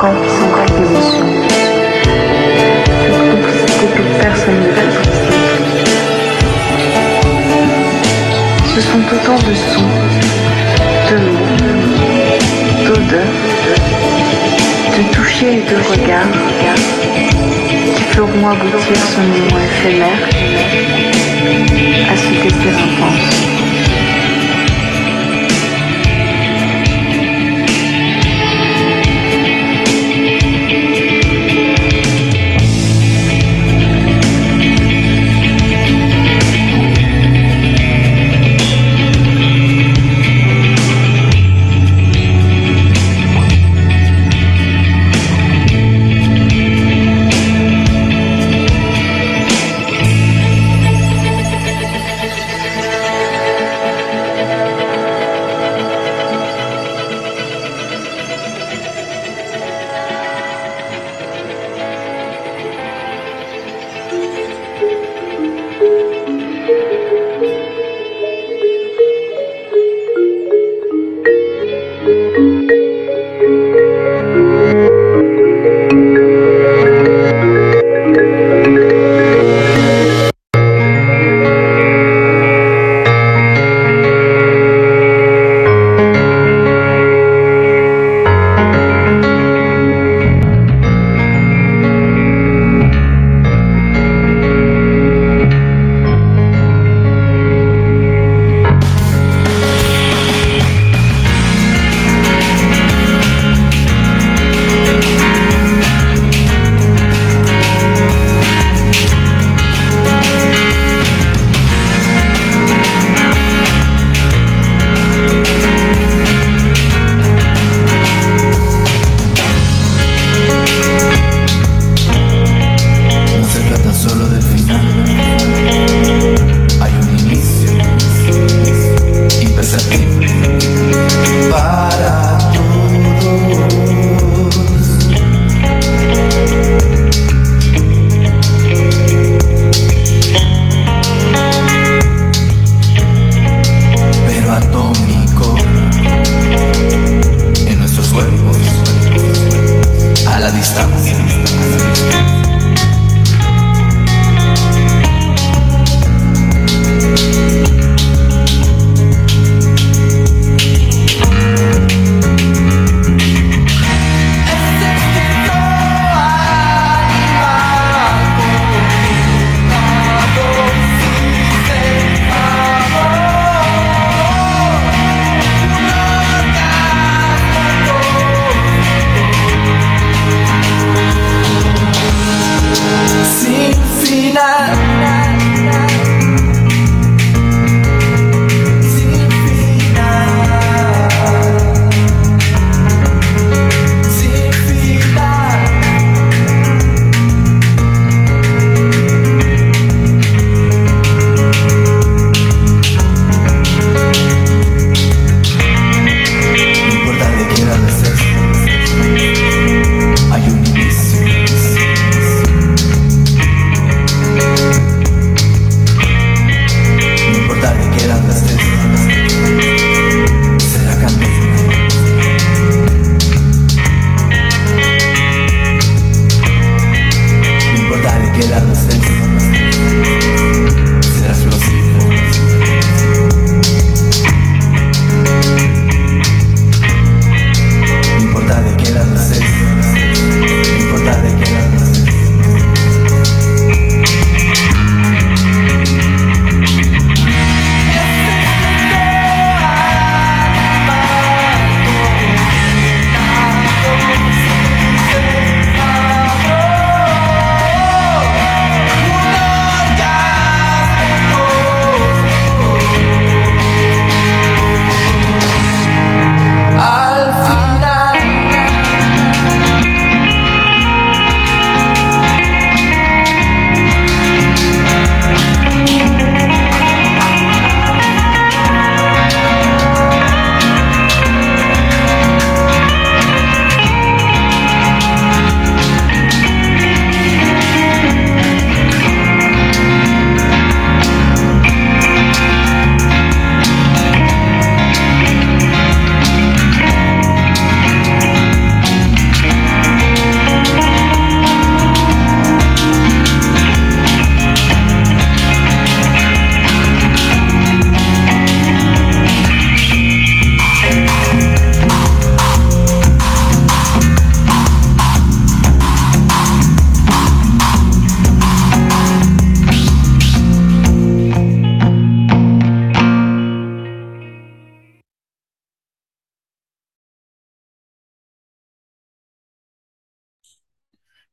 corps qui s'engage d'émotion. Cette complicité que personne ne peut. Ce sont autant de sons, de mots, d'odeurs, de toucher et de regards qui feront aboutir ce moment éphémère à ce désir intense.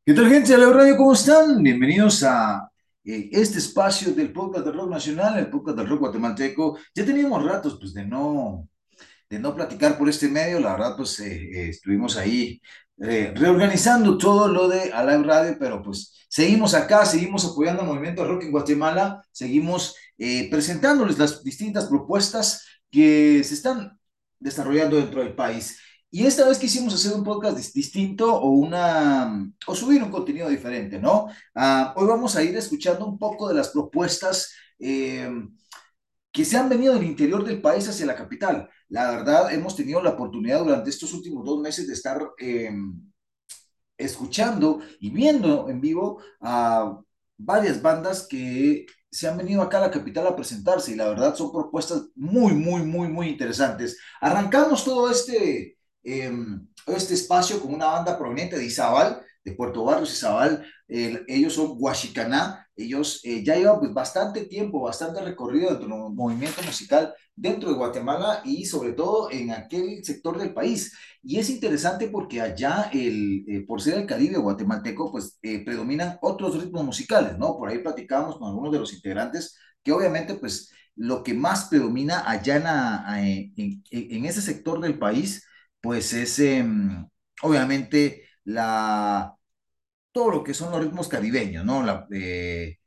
¿Qué tal, gente de radio? ¿Cómo están? Bienvenidos a eh, este espacio del podcast del rock nacional, el podcast del rock guatemalteco. Ya teníamos ratos, pues, de no, de no platicar por este medio. La verdad, pues, eh, eh, estuvimos ahí reorganizando todo lo de Alive Radio, pero pues seguimos acá, seguimos apoyando al movimiento de rock en Guatemala, seguimos presentándoles las distintas propuestas que se están desarrollando dentro del país. Y esta vez quisimos hacer un podcast dis- distinto o una o subir un contenido diferente, ¿no? Ah, hoy vamos a ir escuchando un poco de las propuestas eh, que se han venido del interior del país hacia la capital. La verdad, hemos tenido la oportunidad durante estos últimos dos meses de estar eh, escuchando y viendo en vivo a varias bandas que se han venido acá a la capital a presentarse y la verdad son propuestas muy, muy, muy, muy interesantes. Arrancamos todo este, eh, este espacio con una banda proveniente de Izabal, de Puerto Barrios, Izabal. Eh, ellos son Huachicaná, ellos eh, ya llevan pues, bastante tiempo, bastante recorrido dentro del movimiento musical dentro de Guatemala y sobre todo en aquel sector del país. Y es interesante porque allá, el, eh, por ser el Caribe guatemalteco, pues eh, predominan otros ritmos musicales, ¿no? Por ahí platicamos con algunos de los integrantes que obviamente, pues lo que más predomina allá en, en- en ese sector del país, pues es em, obviamente la, todo lo que son los ritmos caribeños, ¿no? La, eh,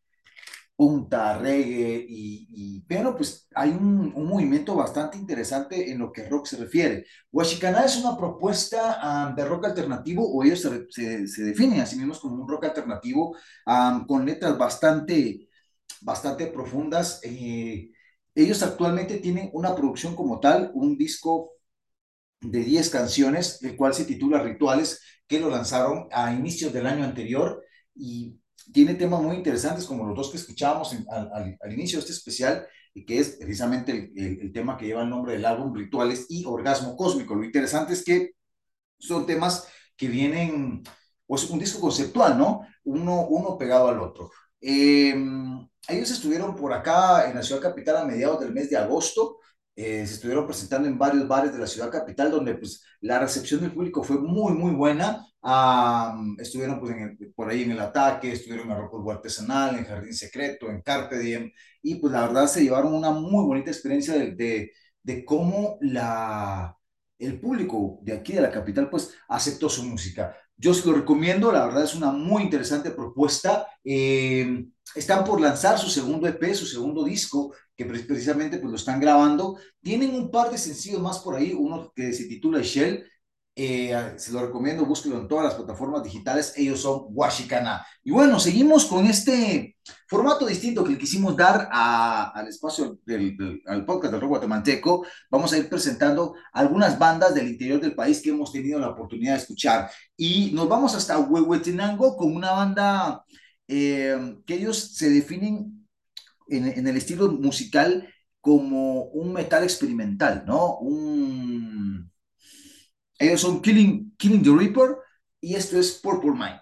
punta, reggae, y, pero pues hay un, un movimiento bastante interesante en lo que rock se refiere. Huachicaná es una propuesta de rock alternativo, o ellos se, se, definen a sí mismos como un rock alternativo, con letras bastante, bastante profundas. Eh, ellos actualmente tienen una producción como tal, un disco de 10 canciones, el cual se titula Rituales, que lo lanzaron a inicios del año anterior y tiene temas muy interesantes como los dos que escuchábamos al, al, inicio de este especial, y que es precisamente el, tema que lleva el nombre del álbum, Rituales y Orgasmo Cósmico. Lo interesante es que son temas que vienen, pues un disco conceptual, ¿no? Uno, uno pegado al otro. Eh, ellos estuvieron por acá en la ciudad capital a mediados del mes de agosto, eh, se estuvieron presentando en varios bares de la ciudad capital, donde pues la recepción del público fue muy, muy buena. Um, estuvieron pues en el, por ahí en el ataque, estuvieron en Arroco Artesanal, en Jardín Secreto, en Carpe Diem, y pues la verdad se llevaron una muy bonita experiencia de, de, de cómo la, el público de aquí de la capital pues aceptó su música. Yo se lo recomiendo, la verdad es una muy interesante propuesta. Eh, están por lanzar su segundo EP, su segundo disco, que precisamente pues lo están grabando. Tienen un par de sencillos más por ahí, uno que se titula Shell, eh, se lo recomiendo, búsquelo en todas las plataformas digitales, ellos son Washikana. Y bueno, seguimos con este formato distinto que le quisimos dar a, al espacio del, del al podcast del rock guatemalteco. Vamos a ir presentando algunas bandas del interior del país que hemos tenido la oportunidad de escuchar. Y nos vamos hasta Huehuetenango con una banda eh, que ellos se definen en, el estilo musical como un metal experimental, ¿no? Ellos son Killing, Killing the Reaper y esto es Purple Mind.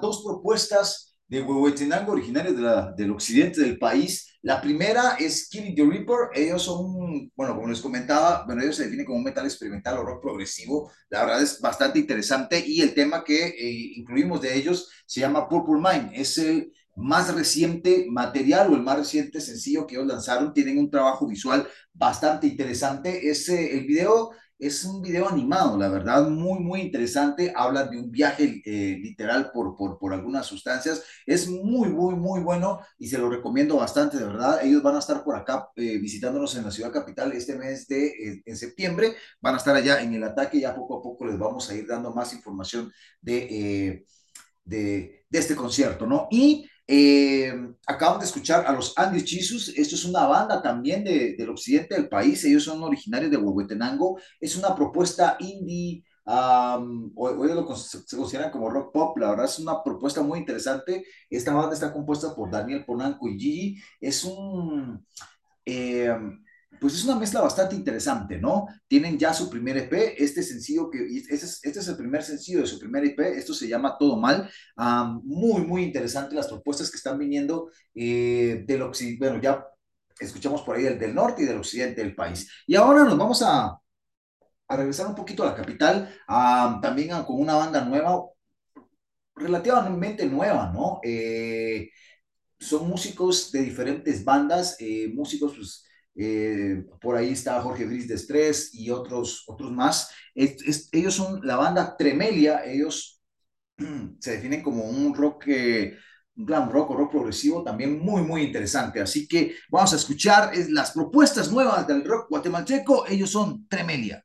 Dos propuestas de Huehuetenango originarios de la, del occidente del país. La primera es Killing the Reaper. Ellos son, bueno, como les comentaba, bueno, ellos se definen como metal experimental o rock progresivo. La verdad es bastante interesante y el tema que eh, incluimos de ellos se llama Purple Mind. Es el más reciente material o el más reciente sencillo que ellos lanzaron. Tienen un trabajo visual bastante interesante. Ese, el video es un video animado, la verdad, muy, muy interesante. Habla de un viaje eh, literal por, por, por, algunas sustancias. Es muy, muy, muy bueno y se lo recomiendo bastante, de verdad. Ellos van a estar por acá eh, visitándonos en la ciudad capital este mes de eh, en septiembre. Van a estar allá en el ataque. Ya poco a poco les vamos a ir dando más información de, de, de este concierto, ¿no? Y eh, acaban de escuchar a los Andy Jesus. Esto es una banda también de, del occidente del país. Ellos son originarios de Huehuetenango. Es una propuesta indie. Um, o, o lo, se consideran como rock pop, la verdad es una propuesta muy interesante. Esta banda está compuesta por Daniel Ponanco y Gigi. Es un, eh, pues es una mezcla bastante interesante, ¿no? Tienen ya su primer EP, este sencillo, que este es, este es el primer sencillo de su primer EP, esto se llama Todo Mal, muy, muy interesante las propuestas que están viniendo eh, del occidente, bueno, ya escuchamos por ahí del norte y del occidente del país. Y ahora nos vamos a, a regresar un poquito a la capital, um, también a, con una banda nueva, relativamente nueva, ¿no? Eh, son músicos de diferentes bandas, eh, músicos, pues, eh, por ahí está Jorge Briz de Estrés y otros, otros más. Ellos son la banda Tremelia, ellos se definen como un rock, eh, un glam rock o rock progresivo también muy, muy interesante. Así que vamos a escuchar las propuestas nuevas del rock guatemalteco. Ellos son Tremelia.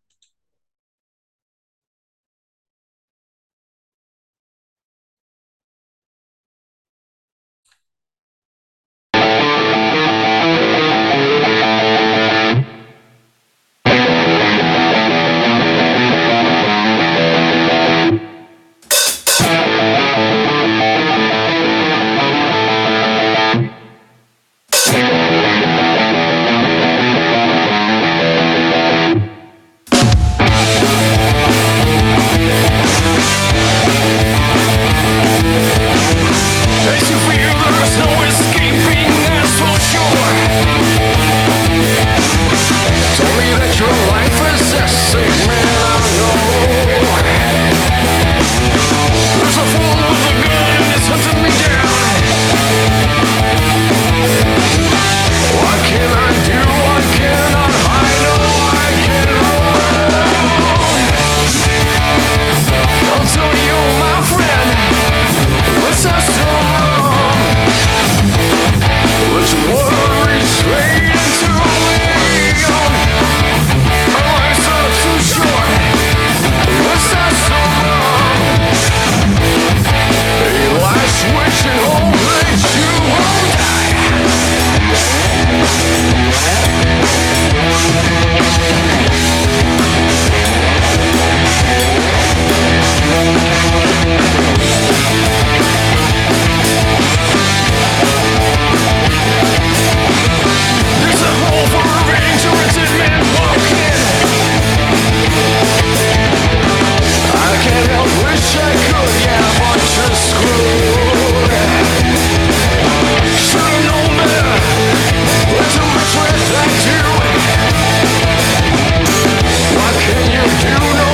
el uno.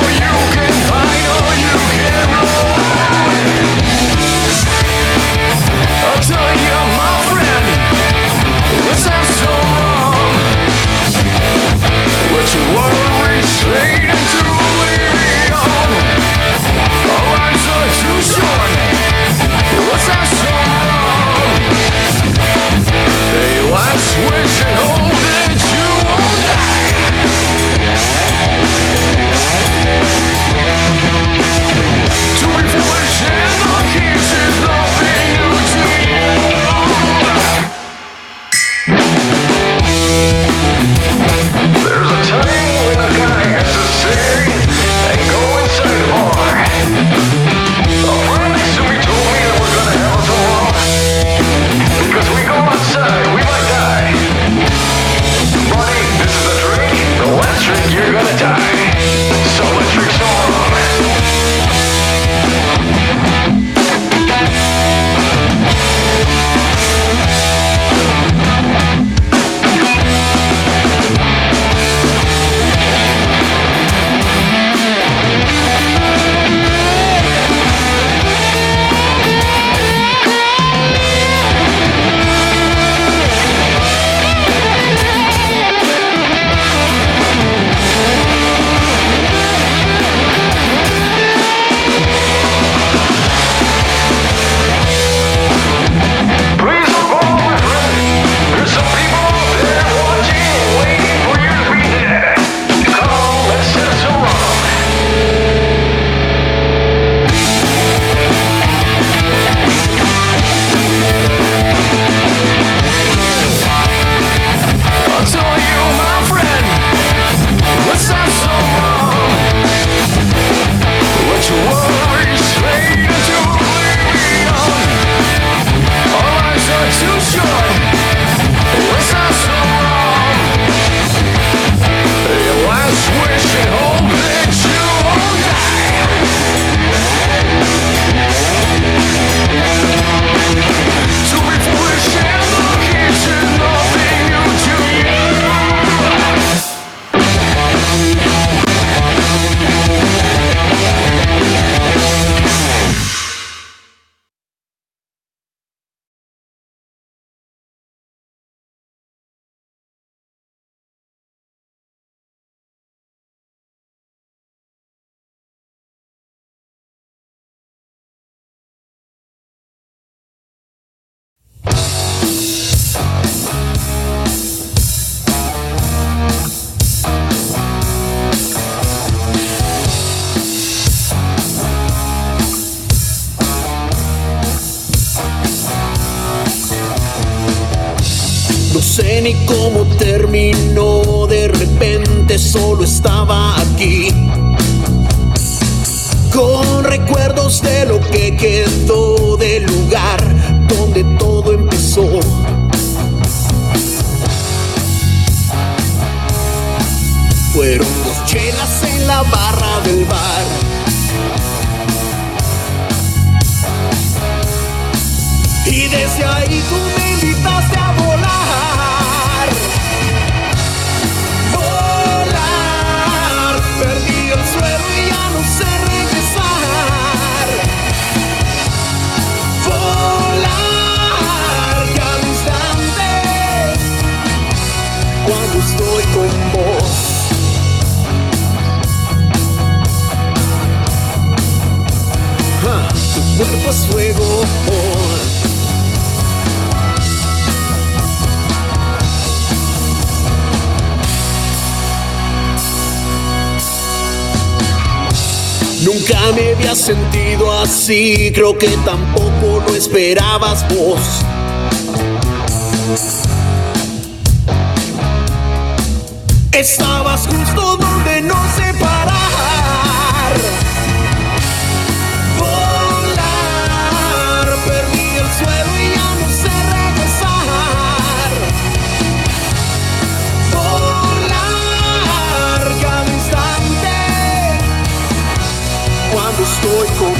Ni cómo terminó, de repente solo estaba aquí. Con recuerdos de lo que quedó del lugar donde todo empezó. Fueron dos chelas en la barra del bar. Y desde ahí tú me invitaste a volar. Cuerpo fuego. Nunca me había sentido así, creo que tampoco lo esperabas vos. Estabas justo donde voy con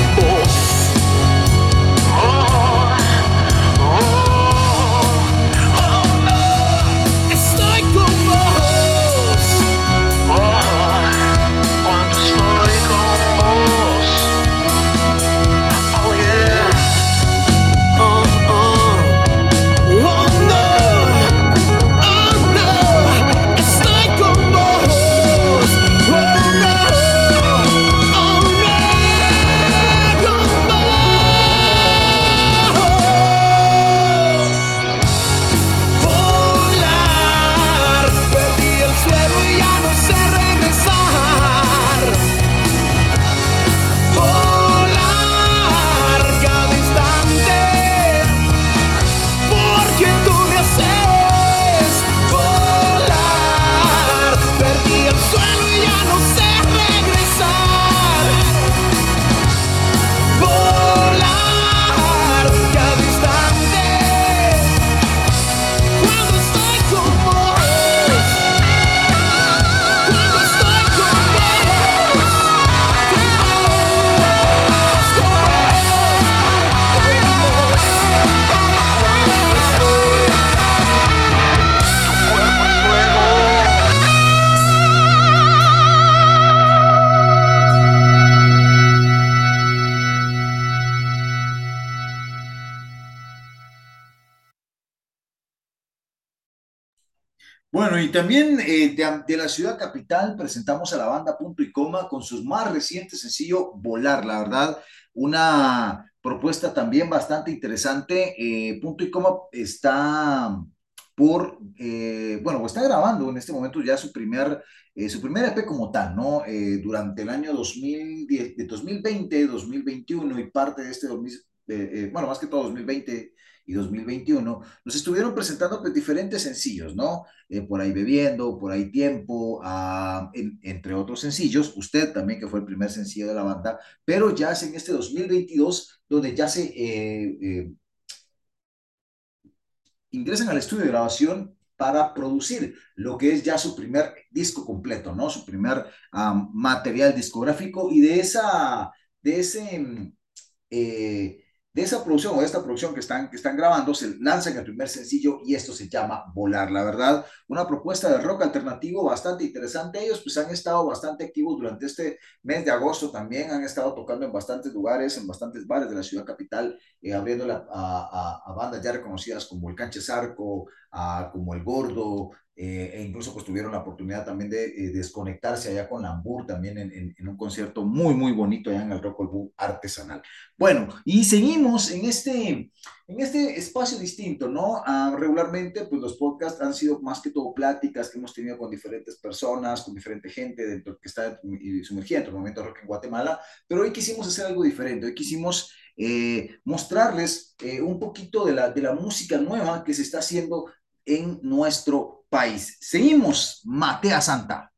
Bueno, y también eh, de, la ciudad capital presentamos a la banda Punto y Coma con su más reciente sencillo Volar, la verdad, una propuesta también bastante interesante. Eh, Punto y Coma está por, eh, bueno, está grabando en este momento ya su primer, eh, su primer EP como tal, ¿no? Durante el año 2010, de 2020, 2021 y parte de este 2000, eh, eh, bueno, más que todo 2020 y 2021, nos estuvieron presentando pues, diferentes sencillos, ¿no? Eh, por ahí bebiendo, por ahí tiempo, ah, en- entre otros sencillos, usted también que fue el primer sencillo de la banda, pero ya es en este 2022 donde ya se eh, eh, ingresan al estudio de grabación para producir lo que es ya su primer disco completo, ¿no? Su primer material discográfico y de esa, de ese, eh, de esa producción o de esta producción que están, que están grabando, se lanzan el primer sencillo y esto se llama Volar, la verdad, una propuesta de rock alternativo bastante interesante. Ellos pues han estado bastante activos durante este mes de agosto también, han estado tocando en bastantes lugares, en bastantes bares de la ciudad capital, eh, abriéndole a, a, a, bandas ya reconocidas como el Canche Zarco, como el Gordo, eh, e incluso pues tuvieron la oportunidad también de eh, desconectarse allá con Lambur también en, en, en, un concierto muy muy bonito allá en el Rock artesanal. Bueno, y seguimos en este, en este espacio distinto, ¿no? Uh, regularmente pues los podcasts han sido más que todo pláticas que hemos tenido con diferentes personas, con diferente gente dentro que está sumergida en el momento rock en Guatemala, pero hoy quisimos hacer algo diferente, hoy quisimos eh, mostrarles eh, un poquito de la, de la música nueva que se está haciendo en nuestro país. Seguimos, Matea Santa.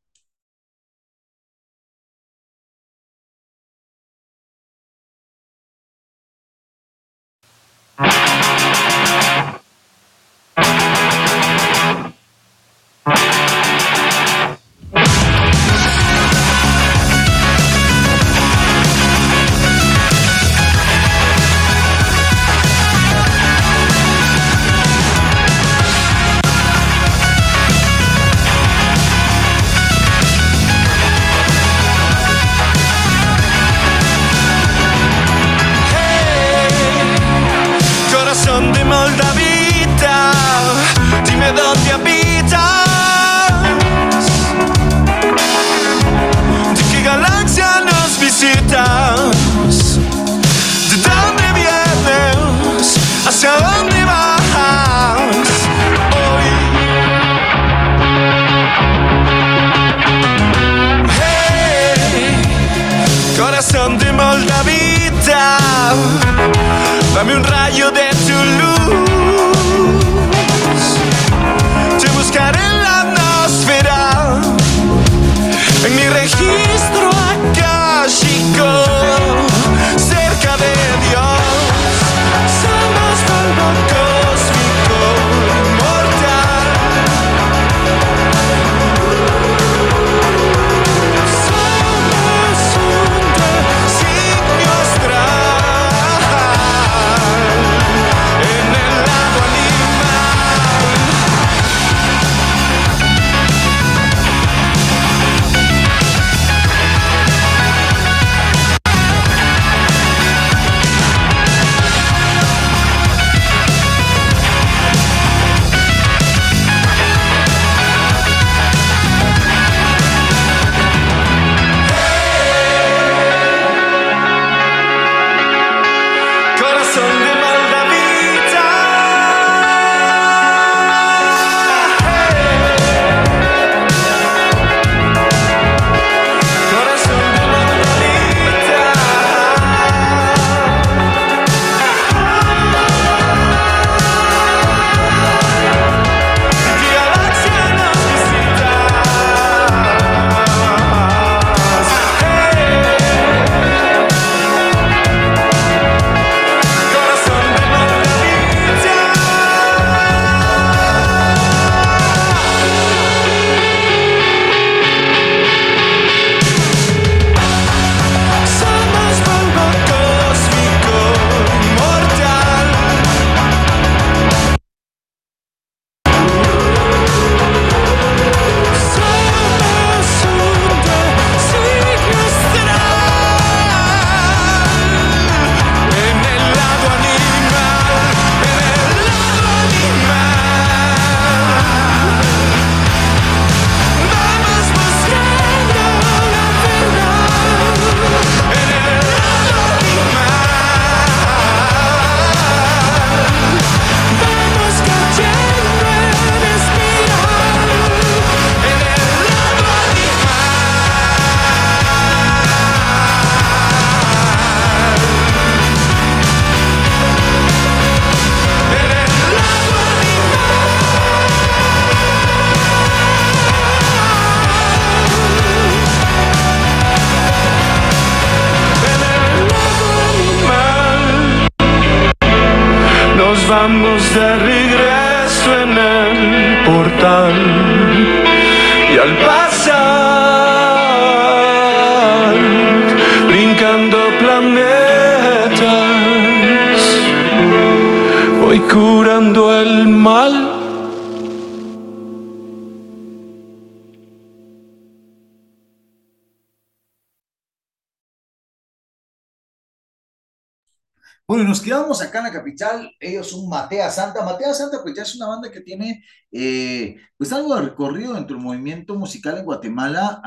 Nos quedamos acá en la capital. Ellos son Matea Santa. Matea Santa, pues ya es una banda que tiene, eh, pues algo de recorrido dentro del movimiento musical en Guatemala.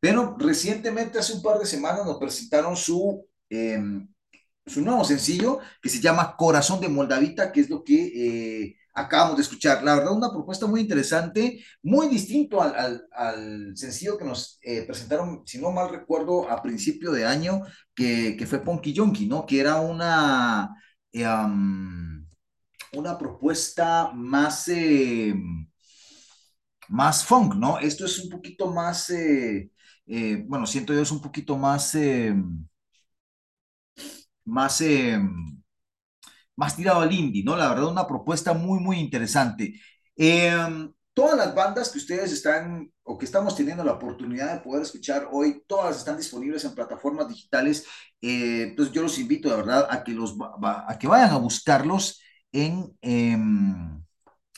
pero recientemente, hace un par de semanas, nos presentaron su, em, su nuevo sencillo que se llama Corazón de Moldavita, que es lo que eh, acabamos de escuchar. La verdad, una propuesta muy interesante, muy distinto al, al- al sencillo que nos eh, presentaron, si no mal recuerdo, a principio de año, que, que fue Ponky Yonky, ¿no? Que era una, eh, una propuesta más, eh, más funk, ¿no? Esto es un poquito más, bueno, siento yo es un poquito más, más, más tirado al indie, ¿no? La verdad, una propuesta muy, muy interesante. Eh, todas las bandas que ustedes están o que estamos teniendo la oportunidad de poder escuchar hoy, todas están disponibles en plataformas digitales. Eh, entonces yo los invito de verdad a que, los, a que vayan a buscarlos en, em,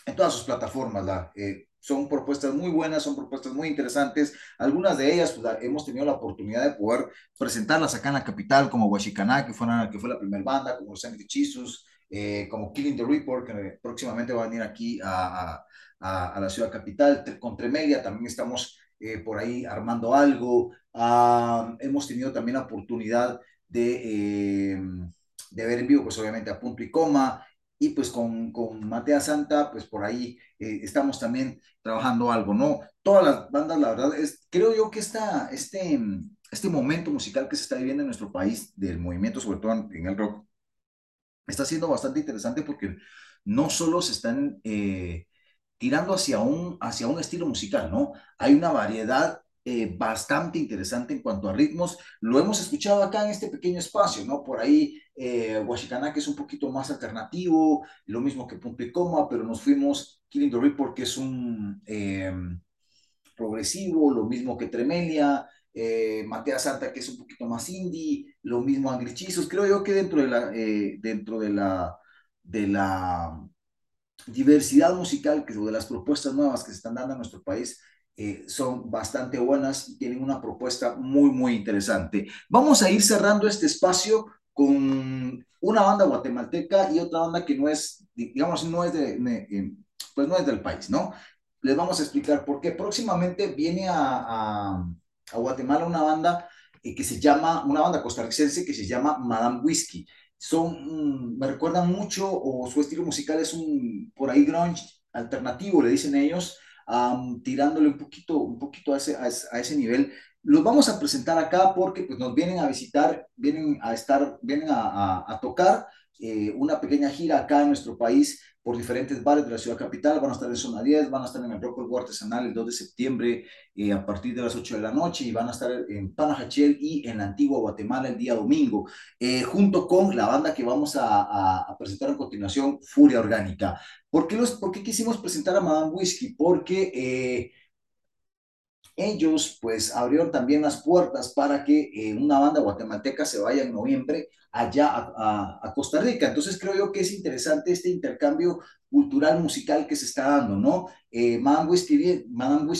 en todas sus plataformas. la, eh, son propuestas muy buenas, son propuestas muy interesantes. Algunas de ellas pues, hemos tenido la oportunidad de poder presentarlas acá en la capital, como Huachicaná, que fue, una- que fue la primera banda, como Los Angry Jesus, eh, como Killing the Reaper, que próximamente va a venir aquí a, a- a- la ciudad capital. Con Tremelia también estamos eh, por ahí armando algo. Hemos tenido también la oportunidad de, eh, de ver en vivo, pues obviamente a punto y coma. Y pues con, con Matea Santa, pues por ahí eh, estamos también trabajando algo, ¿no? Todas las bandas, la verdad, es, creo yo que esta, este, este momento musical que se está viviendo en nuestro país, del movimiento, sobre todo en el rock, está siendo bastante interesante porque no solo se están eh, tirando hacia un, hacia un estilo musical, ¿no? Hay una variedad eh, bastante interesante en cuanto a ritmos. Lo hemos escuchado acá en este pequeño espacio, ¿no? Por ahí, eh, que es un poquito más alternativo, lo mismo que Punto y Coma, pero nos fuimos Killing the Reaper, que es un eh, progresivo, lo mismo que Tremelia, eh, Matea Santa, que es un poquito más indie, lo mismo Anglichizos. Creo yo que dentro de la, eh, dentro de la, de la diversidad musical que, o de las propuestas nuevas que se están dando en nuestro país eh, son bastante buenas y tienen una propuesta muy, muy interesante. Vamos a ir cerrando este espacio con una banda guatemalteca y otra banda que no es, digamos, no es de, eh, pues no es del país, ¿no? Les vamos a explicar por qué. Próximamente viene a, a, a Guatemala una banda eh, que se llama, una banda costarricense que se llama Madame Whiskey son, me recuerdan mucho, o su estilo musical es un, por ahí, grunge alternativo, le dicen ellos, tirándole un poquito, un poquito a ese, a, ese, nivel. Los vamos a presentar acá porque pues, nos vienen a visitar, vienen a estar, vienen a, a, a tocar eh, una pequeña gira acá en nuestro país por diferentes bares de la ciudad capital, van a estar en Zona 10, van a estar en el Rock Artesanal el 2 de septiembre eh, a partir de las 8 de la noche y van a estar en Panajachel y en la antigua Guatemala el día domingo, eh, junto con la banda que vamos a, a, a, presentar a continuación, Furia Orgánica. ¿Por qué, los, ¿Por qué quisimos presentar a Madame Whiskey? Porque eh, ellos pues abrieron también las puertas para que eh, una banda guatemalteca se vaya en noviembre allá a, Costa Rica. Entonces creo yo que es interesante este intercambio cultural musical que se está dando, ¿no? Eh, Madame,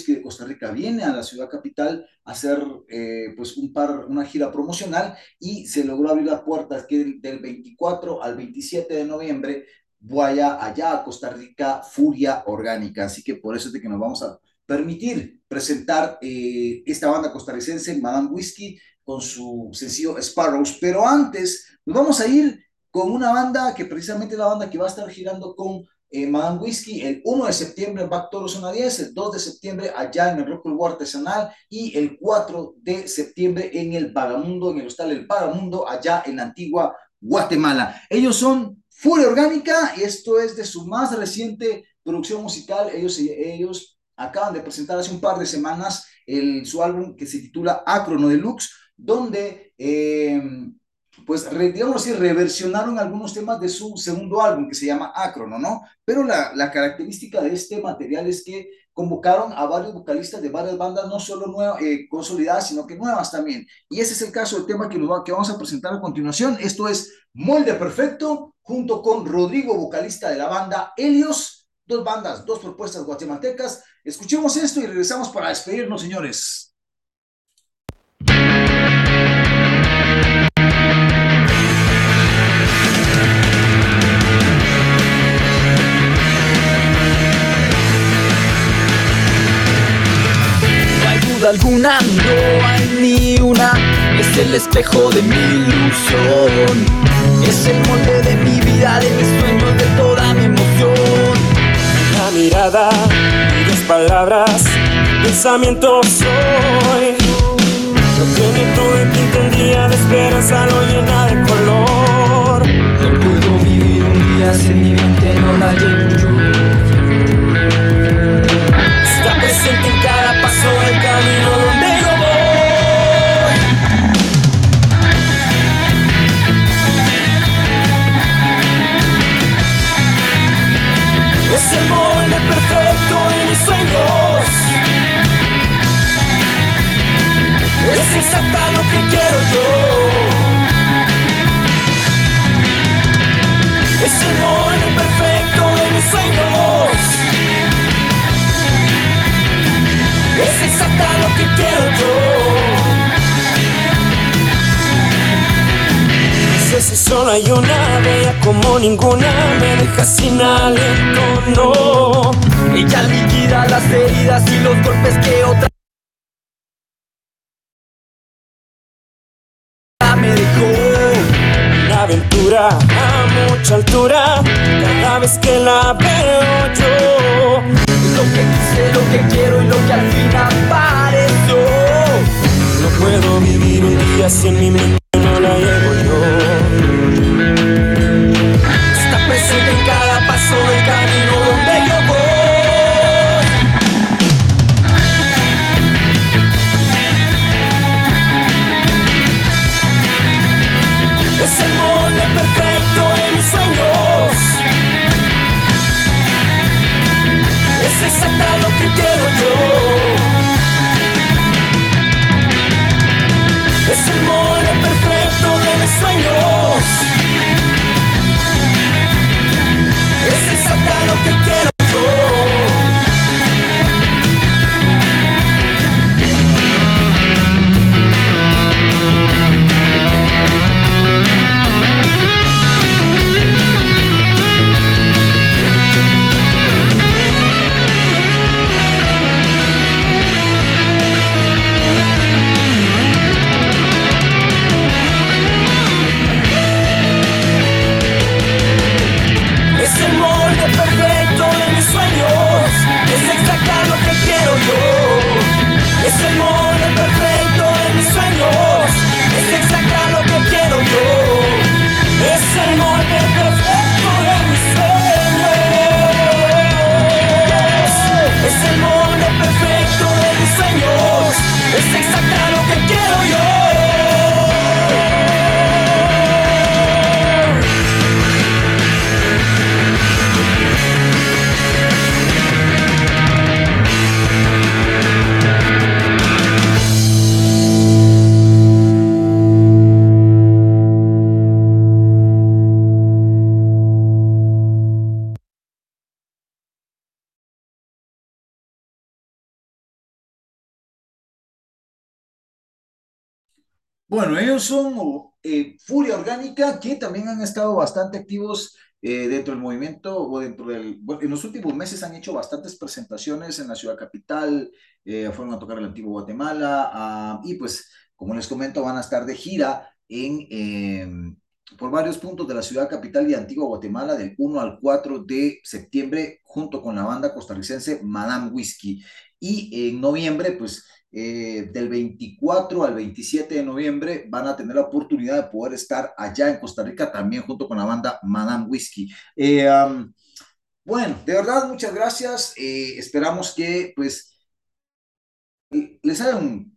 de Costa Rica viene a la ciudad capital a hacer eh, pues un par, una gira promocional y se logró abrir las puertas que del, del 24 al 27 de noviembre vaya allá a Costa Rica Furia Orgánica. Así que por eso es de que nos vamos a permitir presentar eh, esta banda costarricense, Madame Whiskey, con su sencillo Sparrows. Pero antes, nos vamos a ir con una banda que precisamente es la banda que va a estar girando con eh, Madame Whiskey el 1 de septiembre en Back Toro Zona 10, el 2 de septiembre allá en el Rock War Artesanal y el 4 de septiembre en el Vagamundo, en el hostal El Vagamundo, allá en la antigua Guatemala. Ellos son Furia Orgánica y esto es de su más reciente producción musical. Ellos, ellos acaban de presentar hace un par de semanas el, su álbum que se titula Acrono Deluxe, donde, eh, pues, re, digamos así, reversionaron algunos temas de su segundo álbum que se llama Acrono, ¿no? Pero la, la característica de este material es que convocaron a varios vocalistas de varias bandas, no solo nuevas, eh, consolidadas, sino que nuevas también. Y ese es el caso del tema que, nos va, que vamos a presentar a continuación. Esto es Molde Perfecto, junto con Rodrigo, vocalista de la banda Helios, dos bandas, dos propuestas guatemaltecas. Escuchemos esto y regresamos para despedirnos, señores. No hay duda alguna, no hay ni una. Es el espejo de mi ilusión. Es el molde de mi vida, de mis sueños, de toda mi emoción. Una mirada, palabras, pensamiento soy. Lo tiene todo en tinta un día de esperanza, lo llena de color. No puedo vivir un día en mi mente no la llevo yo Está presente en cada paso del camino donde yo voy. Es el molde perfecto sueños. Es exacta lo que quiero yo. Es el molde perfecto de mis sueños. Es exacta lo que quiero yo. Si solo hay una bella como ninguna me deja sin aliento, no. Ella liquida las heridas y los golpes que otra me dejó. Una aventura a mucha altura cada vez que la veo yo. Lo que quise, lo que quiero y lo que al fin apareció. No puedo vivir un día sin mi mente, Bueno, ellos son eh, Furia Orgánica, que también han estado bastante activos eh, dentro del movimiento, o dentro del, en los últimos meses han hecho bastantes presentaciones en la ciudad capital, eh, fueron a tocar el antiguo Guatemala, ah, y pues, como les comento, van a estar de gira en, em, por varios puntos de la ciudad capital y Antigua Guatemala del 1 al 4 de septiembre, junto con la banda costarricense Madame Whiskey. Y en noviembre, pues eh, del 24 al 27 de noviembre van a tener la oportunidad de poder estar allá en Costa Rica también junto con la banda Madame Whiskey. Eh, um, bueno, de verdad, muchas gracias. Eh, esperamos que pues les hayan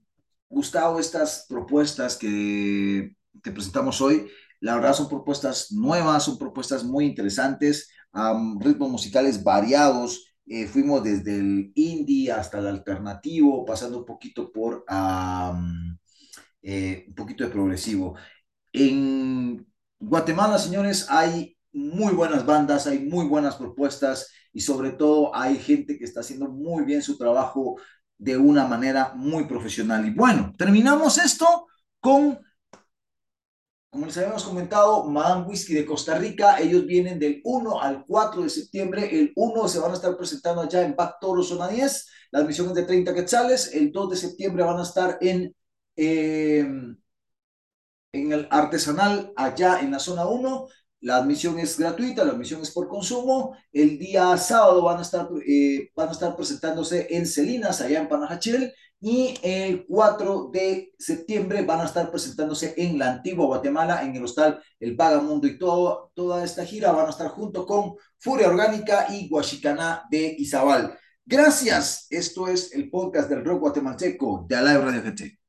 gustado estas propuestas que te presentamos hoy. La verdad son propuestas nuevas, son propuestas muy interesantes, um, ritmos musicales variados. Eh, fuimos desde el indie hasta el alternativo, pasando un poquito por um, eh, un poquito de progresivo. En Guatemala, señores, hay muy buenas bandas, hay muy buenas propuestas y sobre todo hay gente que está haciendo muy bien su trabajo de una manera muy profesional. Y bueno, terminamos esto con como les habíamos comentado, Madame Whisky de Costa Rica, ellos vienen del 1 al 4 de septiembre. El 1 se van a estar presentando allá en Back Toro, zona 10. La admisión es de 30 quetzales. El 2 de septiembre van a estar en, eh, en el Artesanal, allá en la zona 1. La admisión es gratuita, la admisión es por consumo. El día sábado van a estar, eh, van a estar presentándose en Celinas, allá en Panajachel. Y el 4 de septiembre van a estar presentándose en la antigua Guatemala, en el hostal El Vagamundo y todo, toda esta gira van a estar junto con Furia Orgánica y Guachicaná de Izabal. Gracias, esto es el podcast del rock guatemalteco de Alive Radio GT.